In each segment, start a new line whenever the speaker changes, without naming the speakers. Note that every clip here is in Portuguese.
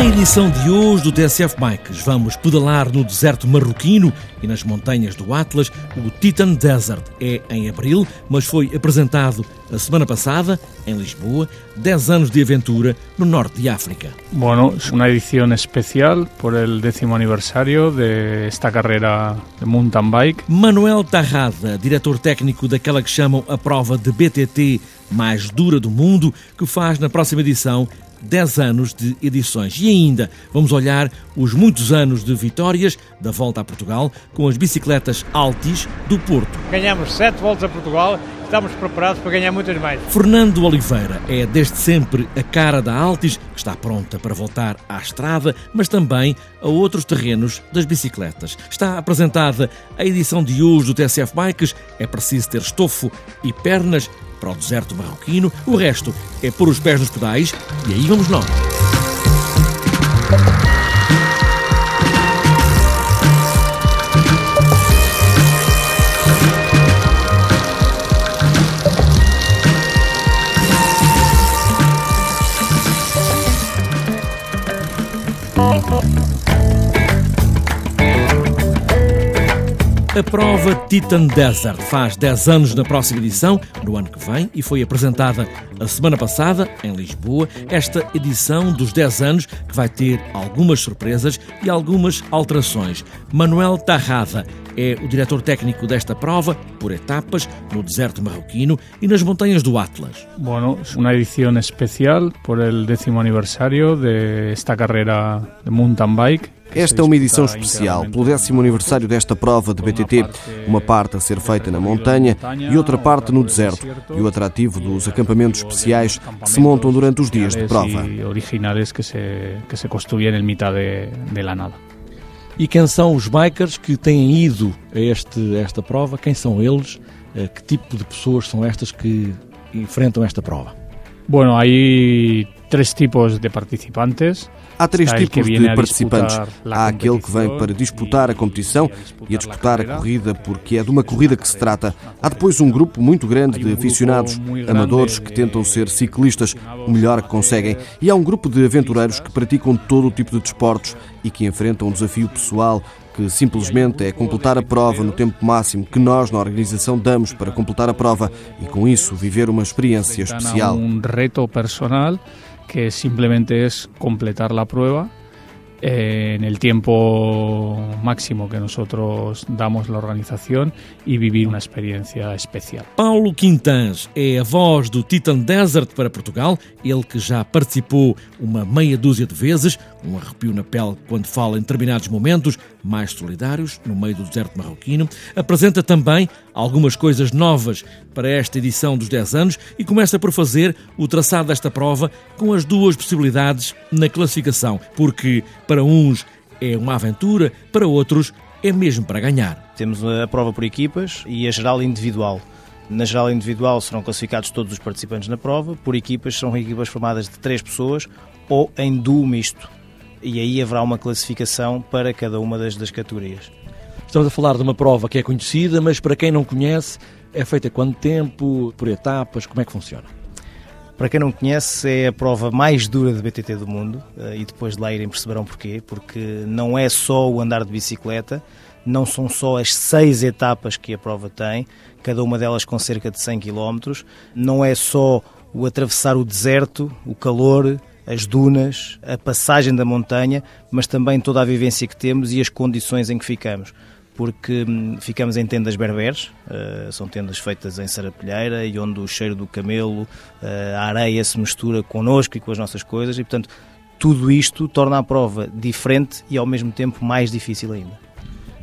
edição de hoje do TSF Bikes vamos pedalar no deserto marroquino e nas montanhas do Atlas. O Titan Desert é em abril, mas foi apresentado a semana passada em Lisboa. 10 anos de aventura no norte de África.
Bueno, es una edición especial por el décimo aniversario de esta carrera de mountain bike.
Manuel Tarrada, diretor técnico daquela que chamam a prova de BTT mais dura do mundo, que faz na próxima edição 10 anos de edições. E ainda vamos olhar os muitos anos de vitórias da volta a Portugal com as bicicletas Altis do Porto.
Ganhamos 7 voltas a Portugal, estamos preparados para ganhar muitas mais.
Fernando Oliveira é desde sempre a cara da Altis, que está pronta para voltar à estrada, mas também a outros terrenos das bicicletas. Está apresentada a edição de hoje do TSF Bikes. É preciso ter estofo e pernas para o deserto marroquino. O resto é pôr os pés nos pedais e aí vamos nós. A prova Titan Desert faz 10 anos na próxima edição, no ano que vem, e foi apresentada a semana passada em Lisboa. Esta edição dos 10 anos que vai ter algumas surpresas e algumas alterações. Manuel Tarrada é o diretor técnico desta prova, por etapas, no deserto marroquino e nas montanhas do Atlas.
Bueno, una edición especial por el décimo aniversario de esta de mountain bike
esta é uma edição especial, pelo décimo aniversário desta prova de BTT. Uma parte a ser feita na montanha e outra parte no deserto. E o atrativo dos acampamentos especiais que se montam durante os dias de prova.
originais que se, que se construíram em mitad de, de la nada.
E quem são os bikers que têm ido a, este, esta prova? Quem são eles? Eh, que tipo de pessoas são estas que enfrentam esta prova?
Bueno, hay tres tipos de participantes.
Há três tipos de participantes. Há aquele que vem para disputar a competição e a disputar a corrida porque é de uma corrida que se trata. Há depois um grupo muito grande de aficionados, amadores que tentam ser ciclistas o melhor que conseguem. E há um grupo de aventureiros que praticam todo o tipo de desportos e que enfrentam um desafio pessoal que simplesmente é completar a prova no tempo máximo que nós na organização damos para completar a prova e com isso viver uma experiência especial.
Um reto personal que simplemente es completar la prueba eh, en el tiempo máximo que nosotros damos la organización e vivir uma experiência especial.
Paulo Quintans é a voz do Titan Desert para Portugal, ele que já participou uma meia dúzia de vezes, um arrepio na pele quando fala em determinados momentos mais solidários no meio do deserto marroquino. Apresenta também algumas coisas novas para esta edição dos 10 anos e começa por fazer o traçado desta prova com as duas possibilidades na classificação, porque para uns é uma aventura, para outros é mesmo para ganhar.
Temos a prova por equipas e a geral individual. Na geral individual serão classificados todos os participantes na prova, por equipas são equipas formadas de três pessoas ou em duo misto. E aí haverá uma classificação para cada uma das, das categorias.
Estamos a falar de uma prova que é conhecida, mas para quem não conhece, é feita quanto tempo, por etapas, como é que funciona?
Para quem não conhece, é a prova mais dura de BTT do mundo eh, e depois de lá irem perceberão porquê. Porque não é só o andar de bicicleta, não são só as seis etapas que a prova tem, cada uma delas com cerca de 100 km, não é só o atravessar o deserto, o calor, as dunas, a passagem da montanha, mas também toda a vivência que temos e as condições em que ficamos porque hum, ficamos em tendas berberes, uh, são tendas feitas em sarapilheira e onde o cheiro do camelo, uh, a areia se mistura connosco e com as nossas coisas e, portanto, tudo isto torna a prova diferente e ao mesmo tempo mais difícil ainda.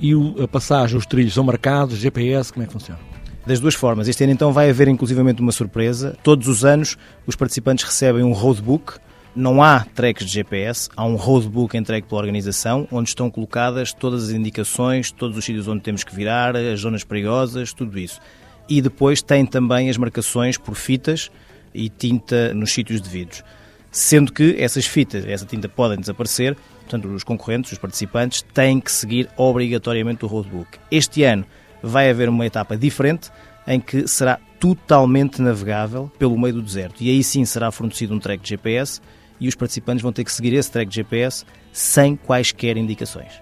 E a passagem, os trilhos são marcados, GPS, como é que funciona?
Das duas formas. Este ano então vai haver inclusivamente uma surpresa. Todos os anos os participantes recebem um roadbook, não há tracks de GPS, há um roadbook entregue pela organização onde estão colocadas todas as indicações, todos os sítios onde temos que virar, as zonas perigosas, tudo isso. E depois tem também as marcações por fitas e tinta nos sítios devidos. Sendo que essas fitas, essa tinta podem desaparecer, portanto, os concorrentes, os participantes, têm que seguir obrigatoriamente o roadbook. Este ano vai haver uma etapa diferente em que será totalmente navegável pelo meio do deserto. E aí sim será fornecido um track de GPS e os participantes vão ter que seguir esse track de GPS sem quaisquer indicações.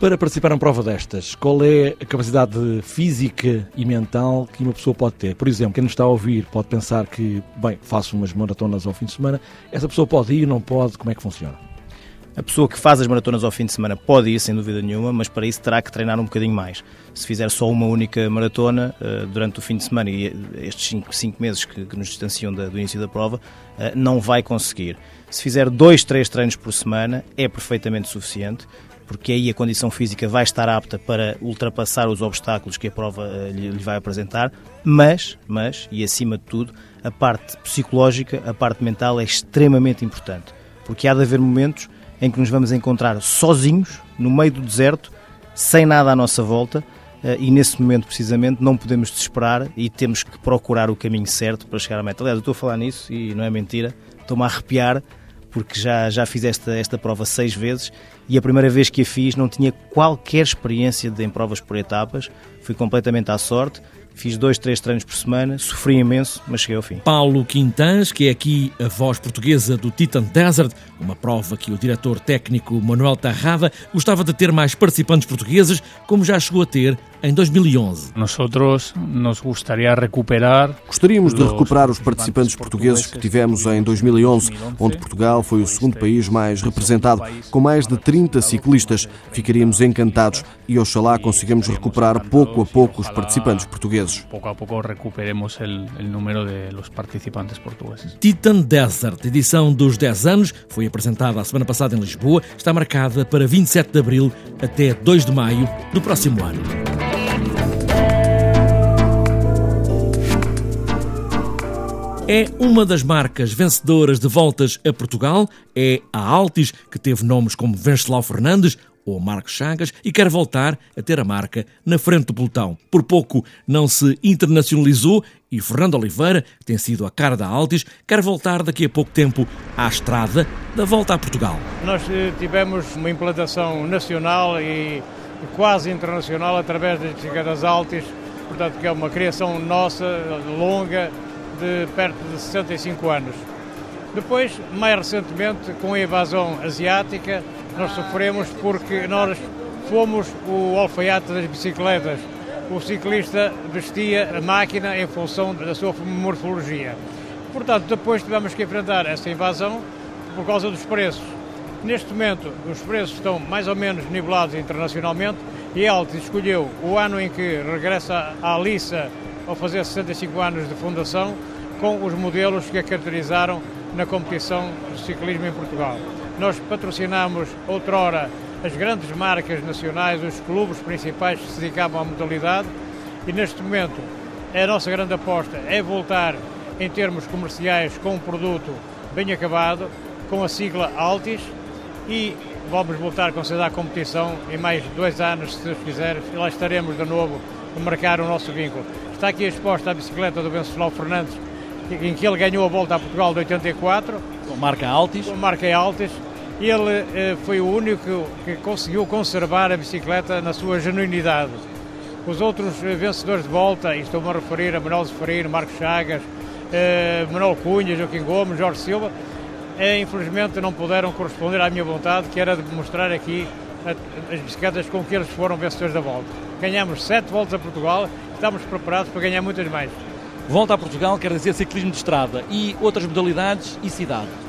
Para participar em prova destas, qual é a capacidade física e mental que uma pessoa pode ter? Por exemplo, quem nos está a ouvir pode pensar que, bem, faço umas maratonas ao fim de semana, essa pessoa pode ir, não pode, como é que funciona?
A pessoa que faz as maratonas ao fim de semana pode ir, sem dúvida nenhuma, mas para isso terá que treinar um bocadinho mais. Se fizer só uma única maratona uh, durante o fim de semana e estes 5 meses que, que, nos distanciam da, do início da prova, uh, não vai conseguir. Se fizer dois, três treinos por semana, é perfeitamente suficiente porque aí a condição física vai estar apta para ultrapassar os obstáculos que a prova lhe, lhe vai apresentar, mas, mas, e acima de tudo, a parte psicológica, a parte mental é extremamente importante, porque há de haver momentos em que nos vamos encontrar sozinhos, no meio do deserto, sem nada à nossa volta, uh, e nesse momento precisamente não podemos desesperar e temos que procurar o caminho certo para chegar à meta. Aliás, eu estou a falar nisso e não é mentira, estou-me a arrepiar porque já, já fiz esta, esta prova seis vezes e a primeira vez que a fiz não tinha qualquer experiência de, em provas por etapas, fui completamente à sorte. Fiz dois, três treinos por semana, sofri imenso, mas cheguei ao fim.
Paulo Quintans, que é aqui a voz portuguesa do Titan Desert, uma prova que o diretor técnico Manuel Tarrada gostava de ter mais participantes portugueses, como já chegou a ter em 2011.
Nosotros nos gostaria recuperar
Gostaríamos de recuperar os participantes portugueses que tivemos em 2011, onde Portugal foi o segundo país mais representado, com mais de 30 ciclistas. Ficaríamos encantados e oxalá consigamos recuperar pouco a pouco os participantes portugueses.
Pouco a pouco recuperemos o número de los participantes portugueses.
Titan Desert, edição dos 10 anos, foi apresentada a semana passada em Lisboa, está marcada para 27 de abril até 2 de maio do próximo ano. É uma das marcas vencedoras de voltas a Portugal, é a Altis, que teve nomes como Venceslau Fernandes ou Marcos Chagas e quer voltar a ter a marca na frente do pelotão. Por pouco não se internacionalizou e Fernando Oliveira, que tem sido a cara da Altis, quer voltar daqui a pouco tempo à estrada da volta a Portugal.
Nós eh, tivemos uma implantação nacional e quase internacional através das bicicletas Altis, portanto que é uma criação nossa, longa, de perto de 65 anos. Depois, mais recentemente, com a invasão asiática, nós sofremos porque nós fomos o alfaiate das bicicletas. O ciclista vestia a máquina em função da sua morfologia. Portanto, depois tivemos que enfrentar essa invasão por causa dos preços. Neste momento, os preços estão mais ou menos nivelados internacionalmente e Altis escolheu o ano em que regressa à Lissa ao fazer 65 anos de fundação, com os modelos que a caracterizaram na competição de ciclismo em Portugal. Nós patrocinamos outrora as grandes marcas nacionais, os clubes principais que se dedicavam à modalidade e neste momento a nossa grande aposta é voltar em termos comerciais com um produto bem acabado, com a sigla Altis e vamos voltar com certeza à competição em mais dois anos, se Deus quiser, e lá estaremos de novo a marcar o nosso vínculo. Está aqui exposta a bicicleta do Venceslau Fernandes, em que ele ganhou a volta a Portugal de 84.
Com marca Altis.
Com marca Altis. Ele eh, foi o único que conseguiu conservar a bicicleta na sua genuinidade. Os outros eh, vencedores de volta, e estou-me a referir a Manuel Zeferino, Marcos Chagas, eh, Manuel Cunha, Joaquim Gomes, Jorge Silva, infelizmente não puderam corresponder à minha vontade, que era de mostrar aqui as bicicletas com que eles foram vencedores da volta. Ganhamos sete voltas a Portugal estamos preparados para ganhar muitas mais.
Volta a Portugal quer dizer ciclismo de estrada e outras modalidades e cidade.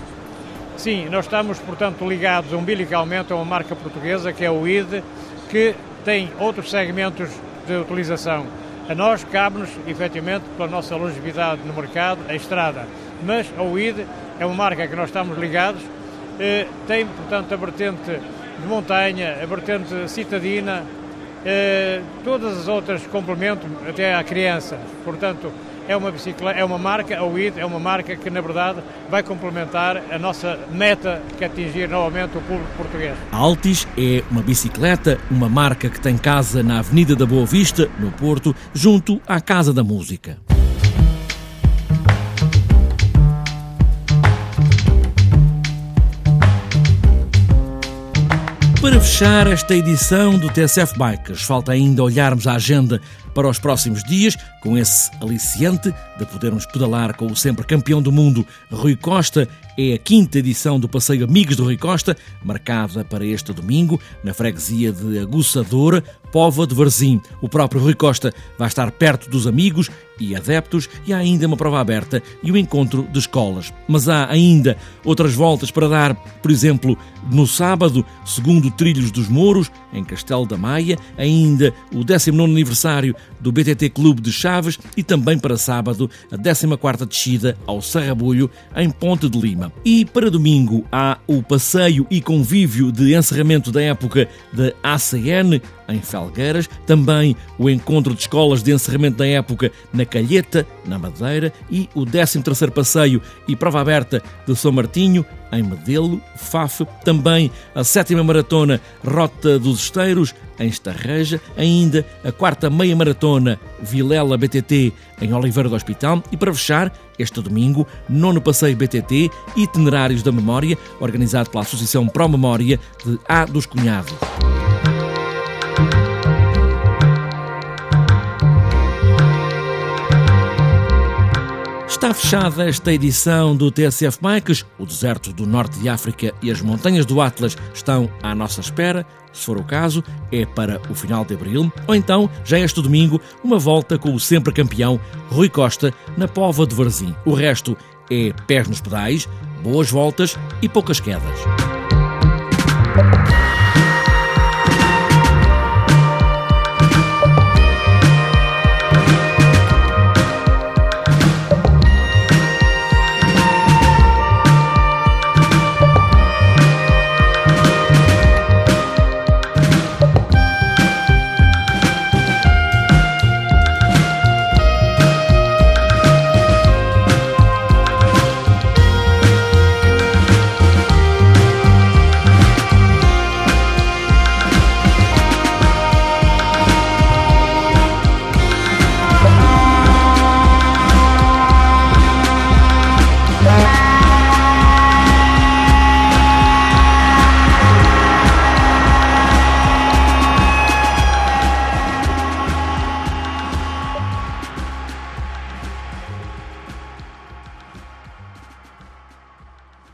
Sim, nós estamos, portanto, ligados umbilicalmente a uma marca portuguesa que é o ID, que tem outros segmentos de utilização. A nós cabe-nos, efetivamente, pela nossa longevidade no mercado, a estrada. Mas a UID é uma marca que nós estamos ligados, eh, tem, portanto, a vertente de montanha, a vertente citadina, eh, todas as outras complemento até à criança. Portanto, é uma bicicleta, é uma marca, a WID é uma marca que na verdade vai complementar a nossa meta que é atingir novamente o público português.
A Altis é uma bicicleta, uma marca que tem casa na Avenida da Boa Vista, no Porto, junto à Casa da Música. Para fechar esta edição do TSF Bikes, falta ainda olharmos a agenda para os próximos dias, com esse aliciante de podermos pedalar com o sempre campeão do mundo Rui Costa é a quinta edição do Passeio Amigos do Rui Costa, marcada para este domingo, na freguesia de Aguçador, Pova de Varzim. O próprio Rui Costa vai estar perto dos amigos e adeptos e há ainda uma prova aberta e o um encontro de escolas. Mas há ainda outras voltas para dar, por exemplo, no sábado, segundo Trilhos dos Mouros, em Castelo da Maia, ainda o 19 aniversário do BTT Clube de Chaves e também para sábado a 14ª descida ao Sarrabulho, em Ponte de Lima. E para domingo há o passeio e convívio de encerramento da época da ACN, em Felgueiras, também o encontro de escolas de encerramento da época na Calheta, na Madeira, e o 13º passeio e prova aberta de São Martinho, em Medelo, Faf, também a sétima maratona Rota dos Esteiros, em Estarreja, ainda a quarta meia maratona Vilela BTT, em Oliveira do Hospital, e para fechar, este domingo, nono passeio BTT Itinerários da Memória, organizado pela Associação Pro Memória de A dos Cunhados. Está fechada esta edição do TSF Bikes. O deserto do norte de África e as montanhas do Atlas estão à nossa espera. Se for o caso, é para o final de abril, ou então, já este domingo, uma volta com o sempre campeão Rui Costa na Pova de Varzim. O resto é pés nos pedais, boas voltas e poucas quedas.